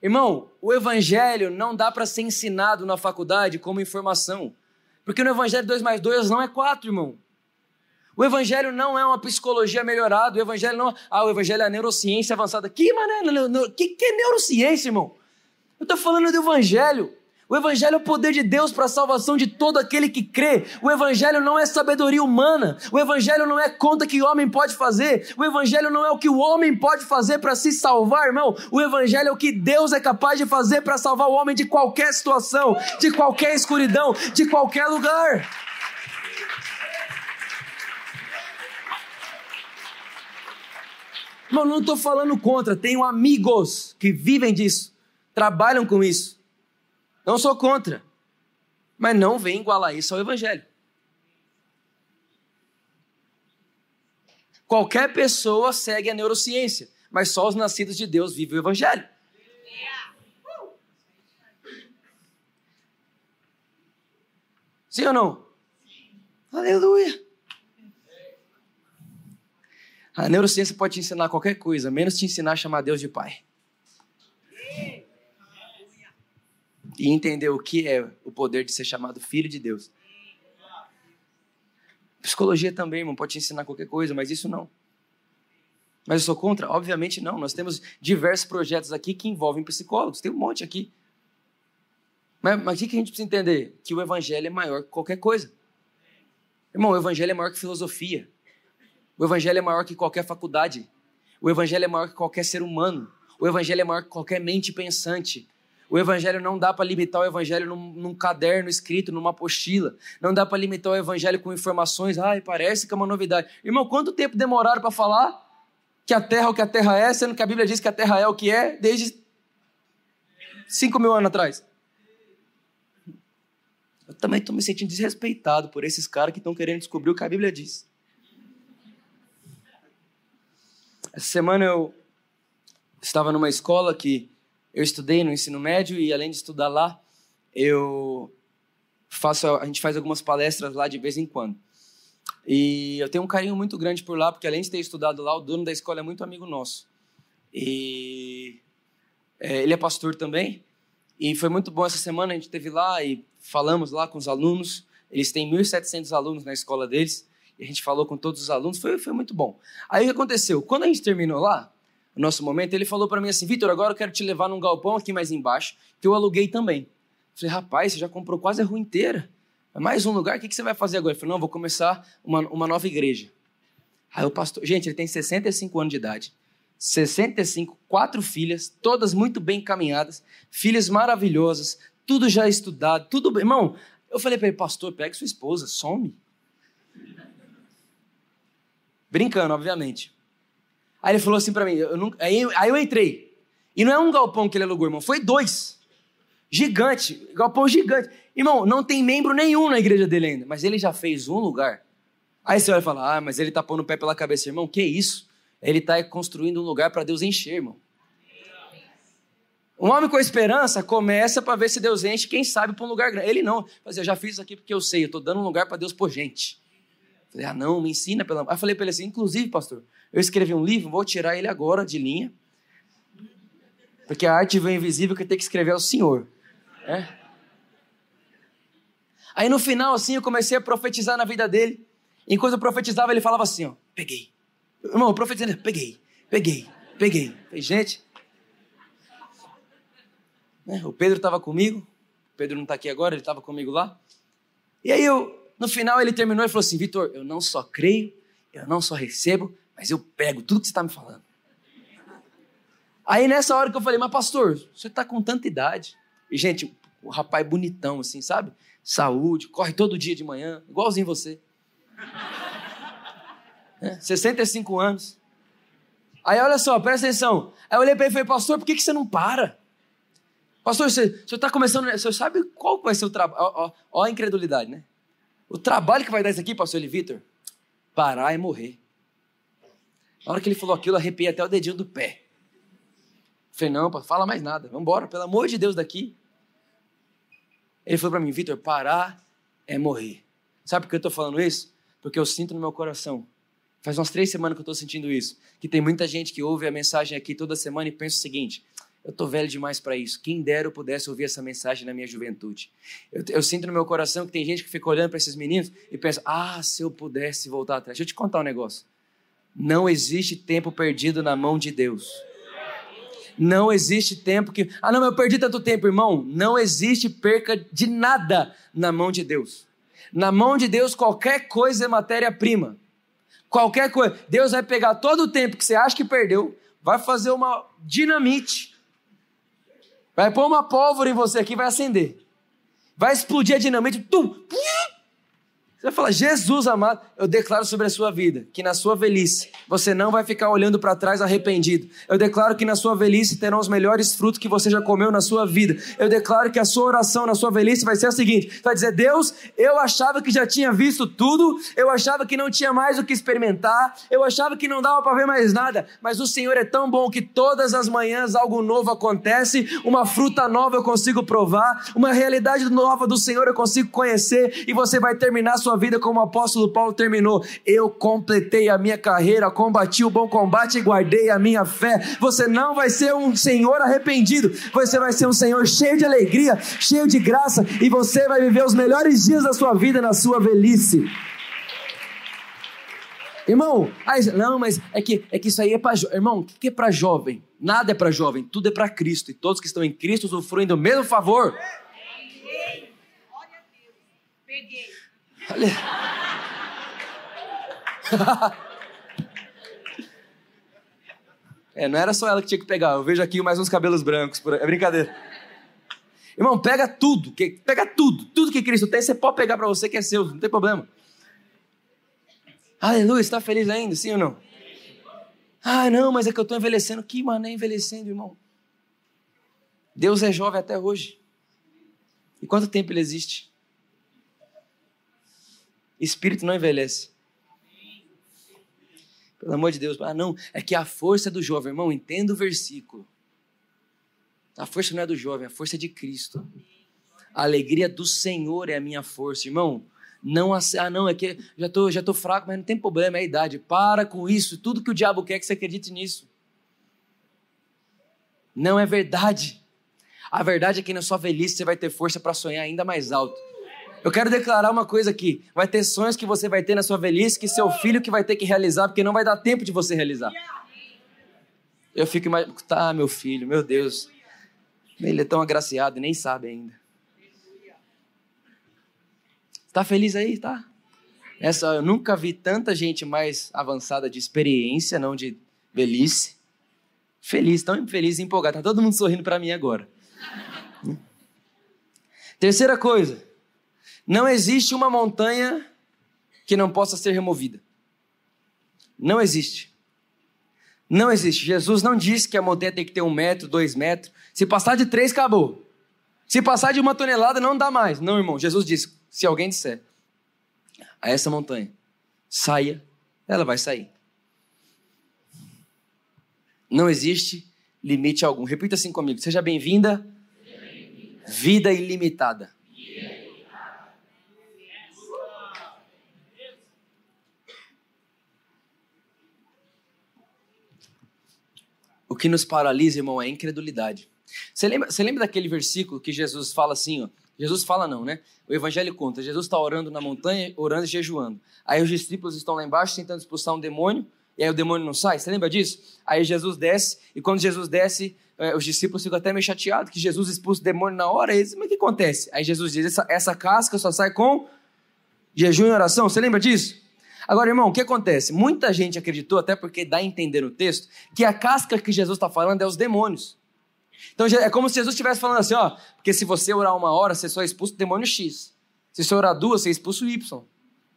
Speaker 1: Irmão, o evangelho não dá para ser ensinado na faculdade como informação. Porque no evangelho 2 mais 2 não é 4, irmão. O evangelho não é uma psicologia melhorada, o evangelho não, ah, o evangelho é a neurociência avançada. Que mané, que, que é neurociência, irmão? Eu estou falando do evangelho. O Evangelho é o poder de Deus para a salvação de todo aquele que crê. O Evangelho não é sabedoria humana. O Evangelho não é conta que o homem pode fazer. O Evangelho não é o que o homem pode fazer para se salvar, irmão. O Evangelho é o que Deus é capaz de fazer para salvar o homem de qualquer situação, de qualquer escuridão, de qualquer lugar. Irmão, não estou falando contra. Tenho amigos que vivem disso, trabalham com isso. Não sou contra. Mas não vem igualar isso ao Evangelho. Qualquer pessoa segue a neurociência, mas só os nascidos de Deus vivem o Evangelho. Sim ou não? Aleluia. A neurociência pode te ensinar qualquer coisa, menos te ensinar a chamar Deus de Pai. E entender o que é o poder de ser chamado filho de Deus. Psicologia também, irmão, pode te ensinar qualquer coisa, mas isso não. Mas eu sou contra? Obviamente não. Nós temos diversos projetos aqui que envolvem psicólogos, tem um monte aqui. Mas, mas o que a gente precisa entender? Que o evangelho é maior que qualquer coisa. Irmão, o evangelho é maior que filosofia. O evangelho é maior que qualquer faculdade. O evangelho é maior que qualquer ser humano. O evangelho é maior que qualquer mente pensante. O evangelho não dá para limitar o evangelho num, num, caderno escrito, numa apostila. Não dá para limitar o evangelho com informações. Ai, parece que é uma novidade. Irmão, quanto tempo demoraram para falar que a terra é o que a terra é, sendo que a Bíblia diz que a terra é o que é desde cinco mil anos atrás? Eu também estou me sentindo desrespeitado por esses caras que estão querendo descobrir o que a Bíblia diz. Essa semana eu estava numa escola que eu estudei no ensino médio e além de estudar lá, eu faço a gente faz algumas palestras lá de vez em quando. E eu tenho um carinho muito grande por lá, porque além de ter estudado lá, o dono da escola é muito amigo nosso. E é, ele é pastor também. E foi muito bom essa semana, a gente teve lá e falamos lá com os alunos. Eles têm 1.700 alunos na escola deles. E a gente falou com todos os alunos, foi, foi muito bom. Aí o que aconteceu? Quando a gente terminou lá, o nosso momento, ele falou para mim assim: Vitor, agora eu quero te levar num galpão aqui mais embaixo, que eu aluguei também. Eu falei, rapaz, você já comprou quase a rua inteira. É mais um lugar, o que, você vai fazer agora? Ele falou, não, vou começar uma, uma nova igreja. Aí o pastor, gente, ele tem 65 anos de idade. 65, quatro filhas, todas muito bem encaminhadas, filhas maravilhosas, tudo já estudado, tudo bem. Irmão, eu falei para ele, pastor, pega sua esposa, some. Brincando, obviamente. Aí ele falou assim para mim, eu não, aí, aí, eu entrei. E não é um galpão que ele alugou, irmão, foi dois. Gigante, galpão gigante. Irmão, não tem membro nenhum na igreja dele ainda, mas ele já fez um lugar. Aí você vai falar, ah, mas ele tá pondo o pé pela cabeça, irmão, que isso? Ele está construindo um lugar para Deus encher, irmão. Um homem com esperança começa para ver se Deus enche, quem sabe para um lugar grande. Ele não, mas eu já fiz isso aqui porque eu sei, eu estou dando um lugar para Deus por gente. Falei, ah, não, me ensina pela. Aí falei para ele assim, inclusive, pastor, eu escrevi um livro, vou tirar ele agora de linha. Porque a arte veio invisível que tem que escrever é o Senhor. É? Aí no final, assim, eu comecei a profetizar na vida dele. Enquanto eu profetizava, ele falava assim: ó, peguei. Irmão, profetizando, peguei, peguei, peguei. Falei, gente. Né, o Pedro estava comigo. O Pedro não está aqui agora, ele estava comigo lá. E aí eu, no final ele terminou e falou assim: Vitor, eu não só creio, eu não só recebo, mas eu pego tudo que você está me falando. Aí nessa hora que eu falei, mas pastor, você está com tanta idade. E gente, o rapaz bonitão assim, sabe? Saúde, corre todo dia de manhã, igualzinho você. É, 65 anos. Aí olha só, presta atenção. Aí eu olhei para ele e falei, pastor, por que, que você não para? Pastor, você está começando. Você sabe qual vai ser o trabalho? Ó, ó, ó, a incredulidade, né? O trabalho que vai dar isso aqui, pastor Eli Vitor, parar e morrer. Na hora que ele falou aquilo, eu arrepiei até o dedinho do pé. Falei, não, fala mais nada, vamos embora, pelo amor de Deus daqui. Ele falou para mim, Vitor, parar é morrer. Sabe por que eu estou falando isso? Porque eu sinto no meu coração. Faz umas três semanas que eu estou sentindo isso. Que tem muita gente que ouve a mensagem aqui toda semana e pensa o seguinte: eu estou velho demais para isso. Quem dera eu pudesse ouvir essa mensagem na minha juventude. Eu, eu sinto no meu coração que tem gente que fica olhando para esses meninos e pensa: ah, se eu pudesse voltar atrás. Deixa eu te contar um negócio. Não existe tempo perdido na mão de Deus. Não existe tempo que. Ah, não, eu perdi tanto tempo, irmão. Não existe perca de nada na mão de Deus. Na mão de Deus, qualquer coisa é matéria-prima. Qualquer coisa. Deus vai pegar todo o tempo que você acha que perdeu, vai fazer uma dinamite, vai pôr uma pólvora em você aqui vai acender. Vai explodir a dinamite, tum, você vai falar, Jesus amado, eu declaro sobre a sua vida que na sua velhice você não vai ficar olhando para trás arrependido. Eu declaro que na sua velhice terão os melhores frutos que você já comeu na sua vida. Eu declaro que a sua oração na sua velhice vai ser a seguinte: vai dizer, Deus, eu achava que já tinha visto tudo, eu achava que não tinha mais o que experimentar, eu achava que não dava para ver mais nada, mas o Senhor é tão bom que todas as manhãs algo novo acontece, uma fruta nova eu consigo provar, uma realidade nova do Senhor eu consigo conhecer e você vai terminar sua vida como o apóstolo Paulo terminou. Eu completei a minha carreira, combati o bom combate e guardei a minha fé. Você não vai ser um Senhor arrependido, você vai ser um Senhor cheio de alegria, cheio de graça e você vai viver os melhores dias da sua vida na sua velhice. Irmão, aí, não, mas é que, é que isso aí é para Irmão, o que é para jovem? Nada é para jovem, tudo é para Cristo. E todos que estão em Cristo usufruem do mesmo favor. Peguei. É, não era só ela que tinha que pegar. Eu vejo aqui mais uns cabelos brancos. Por... É brincadeira. Irmão, pega tudo. Que... Pega tudo. Tudo que Cristo tem, você pode pegar para você que é seu. Não tem problema. Aleluia. Está feliz ainda? Sim ou não? Ah, não, mas é que eu estou envelhecendo. Que mané envelhecendo, irmão? Deus é jovem até hoje. E quanto tempo ele existe? Espírito não envelhece. Pelo amor de Deus. Ah, não, é que a força é do jovem, irmão, entenda o versículo. A força não é do jovem, a força é de Cristo. A alegria do Senhor é a minha força, irmão. Não, ah, não, é que já tô, já tô fraco, mas não tem problema, é a idade. Para com isso. Tudo que o diabo quer é que você acredite nisso. Não é verdade. A verdade é que na sua velhice você vai ter força para sonhar ainda mais alto. Eu quero declarar uma coisa aqui. Vai ter sonhos que você vai ter na sua velhice que seu filho que vai ter que realizar, porque não vai dar tempo de você realizar. Eu fico imaginando, tá, meu filho, meu Deus. Ele é tão agraciado e nem sabe ainda. Tá feliz aí, tá? Essa, eu nunca vi tanta gente mais avançada de experiência, não de velhice. Feliz, tão feliz e empolgado. Tá todo mundo sorrindo para mim agora. Terceira coisa, não existe uma montanha que não possa ser removida. Não existe. Não existe. Jesus não disse que a montanha tem que ter um metro, dois metros. Se passar de três, acabou. Se passar de uma tonelada, não dá mais. Não, irmão. Jesus disse: se alguém disser a essa montanha, saia, ela vai sair. Não existe limite algum. Repita assim comigo: seja bem-vinda, bem vida ilimitada. O que nos paralisa, irmão, é a incredulidade. Você lembra, você lembra daquele versículo que Jesus fala assim, ó? Jesus fala não, né? O evangelho conta. Jesus está orando na montanha, orando e jejuando. Aí os discípulos estão lá embaixo tentando expulsar um demônio, e aí o demônio não sai. Você lembra disso? Aí Jesus desce, e quando Jesus desce, eh, os discípulos ficam até meio chateados que Jesus expulsa o demônio na hora. E eles, mas o que acontece? Aí Jesus diz: essa, essa casca só sai com jejum e oração. Você lembra disso? Agora, irmão, o que acontece? Muita gente acreditou, até porque dá a entender no texto, que a casca que Jesus está falando é os demônios. Então é como se Jesus estivesse falando assim, ó, porque se você orar uma hora, você só expulsa o demônio X. Se você orar duas, você expulsa o Y.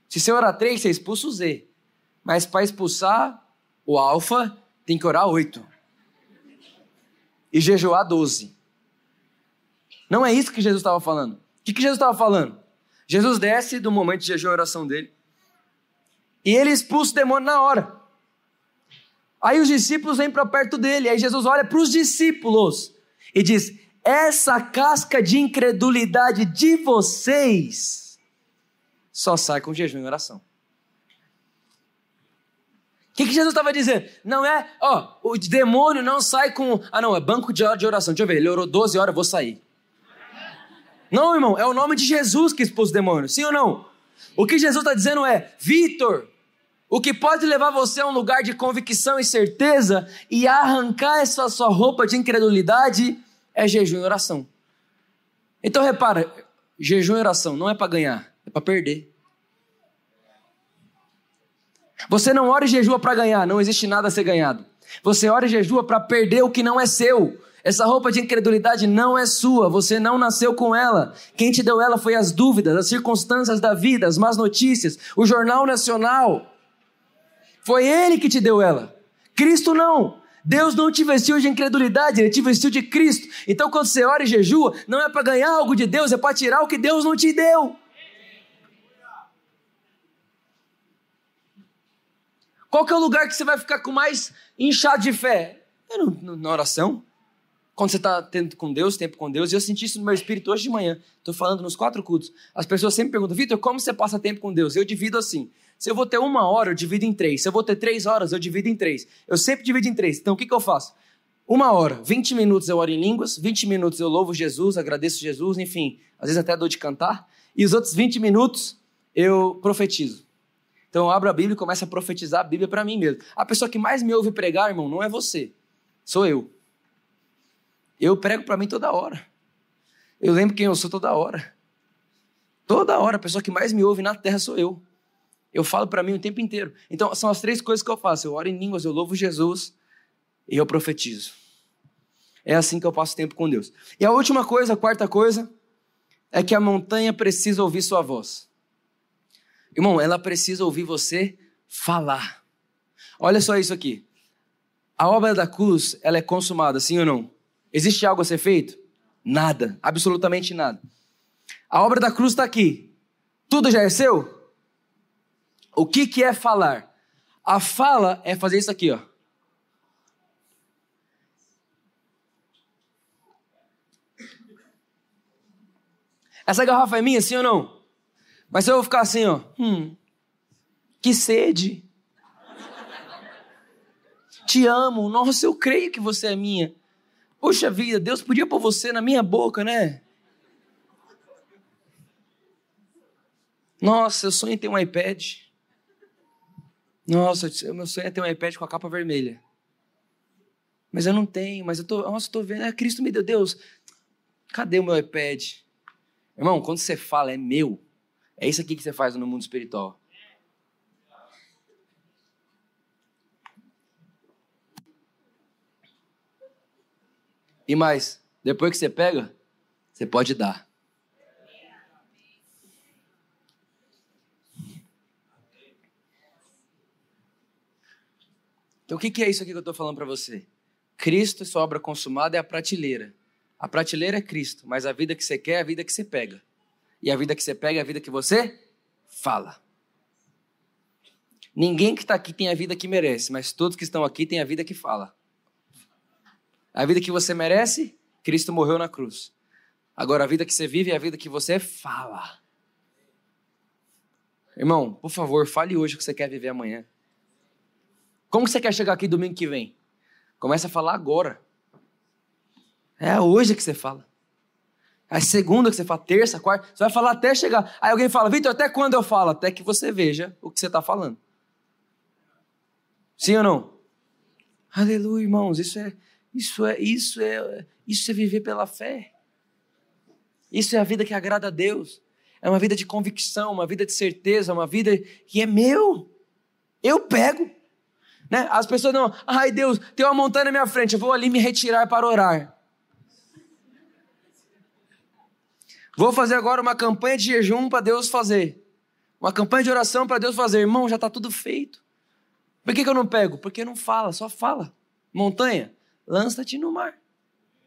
Speaker 1: Se você orar três, você expulsa o Z. Mas para expulsar o alfa, tem que orar oito. E jejuar doze. Não é isso que Jesus estava falando. O que, que Jesus estava falando? Jesus desce do momento de jejum e oração dele. E ele expulsa o demônio na hora. Aí os discípulos vêm para perto dele. Aí Jesus olha para os discípulos e diz: Essa casca de incredulidade de vocês só sai com jejum e oração. O que, que Jesus estava dizendo? Não é, ó, o demônio não sai com. Ah, não, é banco de oração. Deixa eu ver, ele orou 12 horas, eu vou sair. Não, irmão, é o nome de Jesus que expôs o demônio, sim ou não? O que Jesus está dizendo é: Vitor, o que pode levar você a um lugar de convicção e certeza e arrancar essa sua roupa de incredulidade é jejum e oração. Então repara, jejum e oração não é para ganhar, é para perder. Você não ora e jejua para ganhar, não existe nada a ser ganhado. Você ora e jejua para perder o que não é seu. Essa roupa de incredulidade não é sua, você não nasceu com ela. Quem te deu ela foi as dúvidas, as circunstâncias da vida, as más notícias, o jornal nacional. Foi ele que te deu ela. Cristo não. Deus não te vestiu de incredulidade, ele te vestiu de Cristo. Então quando você ora e jejua, não é para ganhar algo de Deus, é para tirar o que Deus não te deu. Qual que é o lugar que você vai ficar com mais inchado de fé? É no, na oração. Quando você está tendo com Deus, tempo com Deus, e eu senti isso no meu espírito hoje de manhã. Estou falando nos quatro cultos. As pessoas sempre perguntam, Vitor, como você passa tempo com Deus? Eu divido assim. Se eu vou ter uma hora, eu divido em três. Se eu vou ter três horas, eu divido em três. Eu sempre divido em três. Então o que, que eu faço? Uma hora, 20 minutos eu oro em línguas, 20 minutos eu louvo Jesus, agradeço Jesus, enfim, às vezes até dou de cantar. E os outros 20 minutos eu profetizo. Então eu abro a Bíblia e começo a profetizar a Bíblia para mim mesmo. A pessoa que mais me ouve pregar, irmão, não é você, sou eu. Eu prego para mim toda hora. Eu lembro quem eu sou toda hora. Toda hora, a pessoa que mais me ouve na terra sou eu. Eu falo para mim o tempo inteiro. Então, são as três coisas que eu faço. Eu oro em línguas, eu louvo Jesus, e eu profetizo. É assim que eu passo tempo com Deus. E a última coisa, a quarta coisa, é que a montanha precisa ouvir sua voz. Irmão, ela precisa ouvir você falar. Olha só isso aqui. A obra da cruz, ela é consumada, sim ou não? Existe algo a ser feito? Nada, absolutamente nada. A obra da cruz está aqui. Tudo já é seu? O que, que é falar? A fala é fazer isso aqui, ó. Essa garrafa é minha, sim ou não? Mas se eu ficar assim, ó, hum, que sede. Te amo, nossa, eu creio que você é minha. Poxa vida, Deus podia pôr você na minha boca, né? Nossa, eu sonho em ter um iPad. Nossa, meu sonho é ter um iPad com a capa vermelha. Mas eu não tenho, mas eu tô, nossa, eu tô vendo, é Cristo me deu, Deus, cadê o meu iPad? Irmão, quando você fala é meu, é isso aqui que você faz no mundo espiritual. E mais, depois que você pega, você pode dar. Então o que é isso aqui que eu estou falando para você? Cristo sua obra consumada é a prateleira. A prateleira é Cristo, mas a vida que você quer é a vida que você pega. E a vida que você pega é a vida que você fala. Ninguém que está aqui tem a vida que merece, mas todos que estão aqui têm a vida que fala. A vida que você merece, Cristo morreu na cruz. Agora, a vida que você vive é a vida que você fala. Irmão, por favor, fale hoje o que você quer viver amanhã. Como você quer chegar aqui domingo que vem? Começa a falar agora. É hoje que você fala. É segunda que você fala, terça, quarta. Você vai falar até chegar. Aí alguém fala, Vitor, até quando eu falo? Até que você veja o que você está falando. Sim ou não? Aleluia, irmãos. Isso é, isso é, isso é, isso é viver pela fé. Isso é a vida que agrada a Deus. É uma vida de convicção, uma vida de certeza, uma vida que é meu. Eu pego. Né? As pessoas não, ai Deus, tem uma montanha na minha frente, eu vou ali me retirar para orar. Vou fazer agora uma campanha de jejum para Deus fazer. Uma campanha de oração para Deus fazer. Irmão, já está tudo feito. Por que, que eu não pego? Porque não fala, só fala. Montanha, lança-te no mar.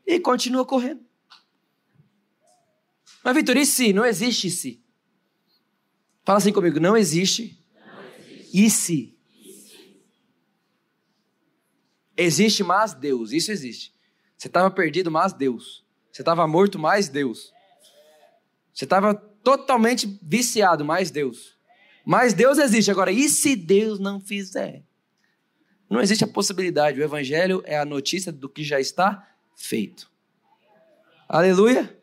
Speaker 1: E continua correndo. Mas, Vitor, e se? Não existe se. Fala assim comigo, não existe. Não existe. E se? Existe, mas Deus. Isso existe. Você estava perdido, mas Deus. Você estava morto, mas Deus. Você estava totalmente viciado, mas Deus. Mas Deus existe. Agora, e se Deus não fizer? Não existe a possibilidade. O Evangelho é a notícia do que já está feito. Aleluia.